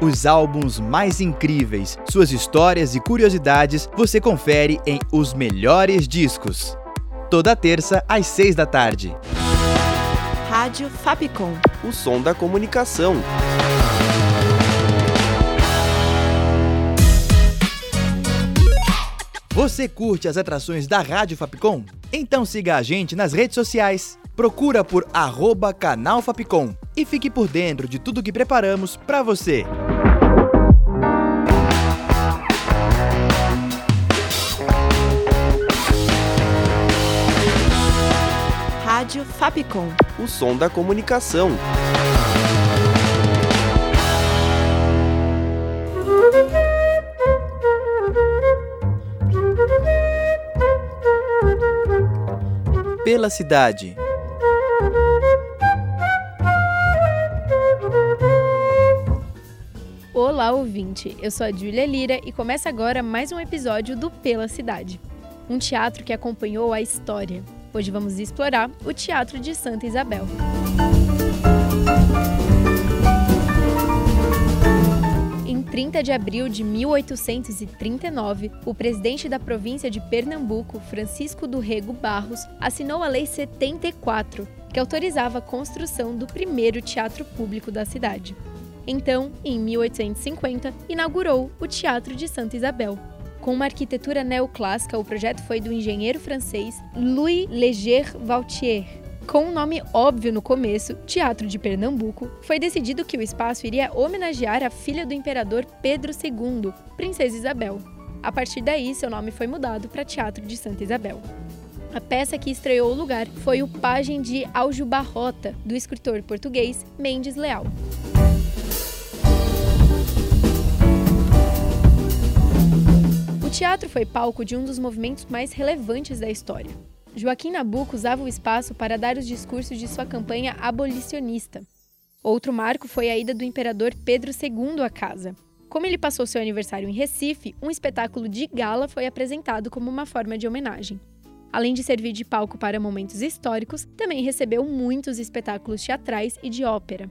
Os álbuns mais incríveis, suas histórias e curiosidades você confere em Os Melhores Discos toda terça às seis da tarde. Rádio Fapcom. O som da comunicação. Você curte as atrações da Rádio Fapcom? Então siga a gente nas redes sociais. Procura por arroba canal Fapcom e fique por dentro de tudo que preparamos para você. Rádio Fapcom. O som da comunicação. Pela cidade. Olá, ouvinte! Eu sou a Júlia Lira e começa agora mais um episódio do Pela Cidade um teatro que acompanhou a história. Hoje vamos explorar o Teatro de Santa Isabel. Em 30 de abril de 1839, o presidente da província de Pernambuco, Francisco do Rego Barros, assinou a Lei 74, que autorizava a construção do primeiro teatro público da cidade. Então, em 1850, inaugurou o Teatro de Santa Isabel, com uma arquitetura neoclássica, o projeto foi do engenheiro francês Louis Leger Vautier. Com um nome óbvio no começo, Teatro de Pernambuco, foi decidido que o espaço iria homenagear a filha do imperador Pedro II, Princesa Isabel. A partir daí, seu nome foi mudado para Teatro de Santa Isabel. A peça que estreou o lugar foi o Pagem de Aljubarrota, do escritor português Mendes Leal. Teatro foi palco de um dos movimentos mais relevantes da história. Joaquim Nabuco usava o espaço para dar os discursos de sua campanha abolicionista. Outro marco foi a ida do imperador Pedro II à casa. Como ele passou seu aniversário em Recife, um espetáculo de gala foi apresentado como uma forma de homenagem. Além de servir de palco para momentos históricos, também recebeu muitos espetáculos teatrais e de ópera.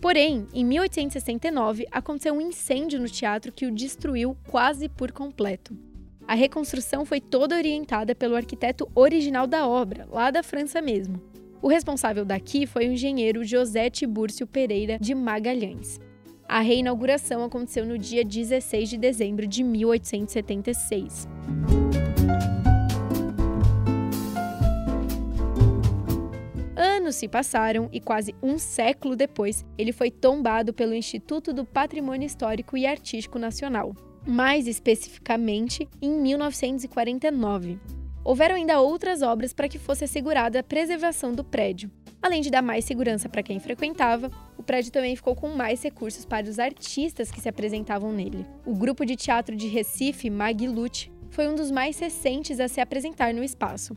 Porém, em 1869, aconteceu um incêndio no teatro que o destruiu quase por completo. A reconstrução foi toda orientada pelo arquiteto original da obra, lá da França mesmo. O responsável daqui foi o engenheiro José Tibúrcio Pereira de Magalhães. A reinauguração aconteceu no dia 16 de dezembro de 1876. Anos se passaram e quase um século depois, ele foi tombado pelo Instituto do Patrimônio Histórico e Artístico Nacional, mais especificamente em 1949. Houveram ainda outras obras para que fosse assegurada a preservação do prédio. Além de dar mais segurança para quem frequentava, o prédio também ficou com mais recursos para os artistas que se apresentavam nele. O grupo de teatro de Recife, Maguilute, foi um dos mais recentes a se apresentar no espaço.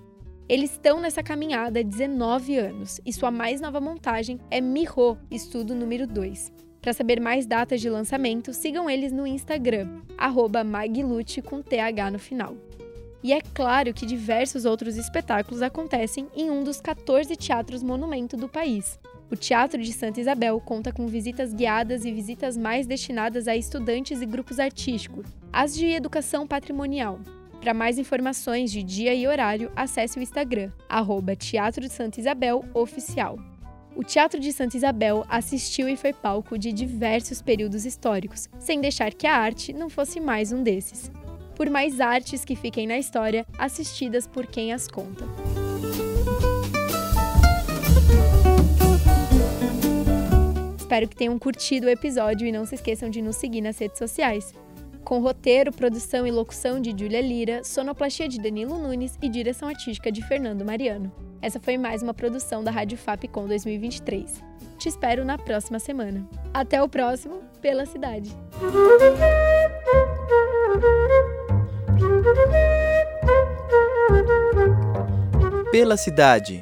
Eles estão nessa caminhada há 19 anos e sua mais nova montagem é Miho, estudo número 2. Para saber mais datas de lançamento, sigam eles no Instagram, Maglute com TH no final. E é claro que diversos outros espetáculos acontecem em um dos 14 teatros monumento do país. O Teatro de Santa Isabel conta com visitas guiadas e visitas mais destinadas a estudantes e grupos artísticos, as de educação patrimonial, para mais informações de dia e horário, acesse o Instagram, arroba Teatro de Santa Isabel Oficial. O Teatro de Santa Isabel assistiu e foi palco de diversos períodos históricos, sem deixar que a arte não fosse mais um desses. Por mais artes que fiquem na história, assistidas por quem as conta. Espero que tenham curtido o episódio e não se esqueçam de nos seguir nas redes sociais com roteiro, produção e locução de Júlia Lira, sonoplastia de Danilo Nunes e direção artística de Fernando Mariano. Essa foi mais uma produção da Rádio FAP com 2023. Te espero na próxima semana. Até o próximo pela cidade. Pela cidade.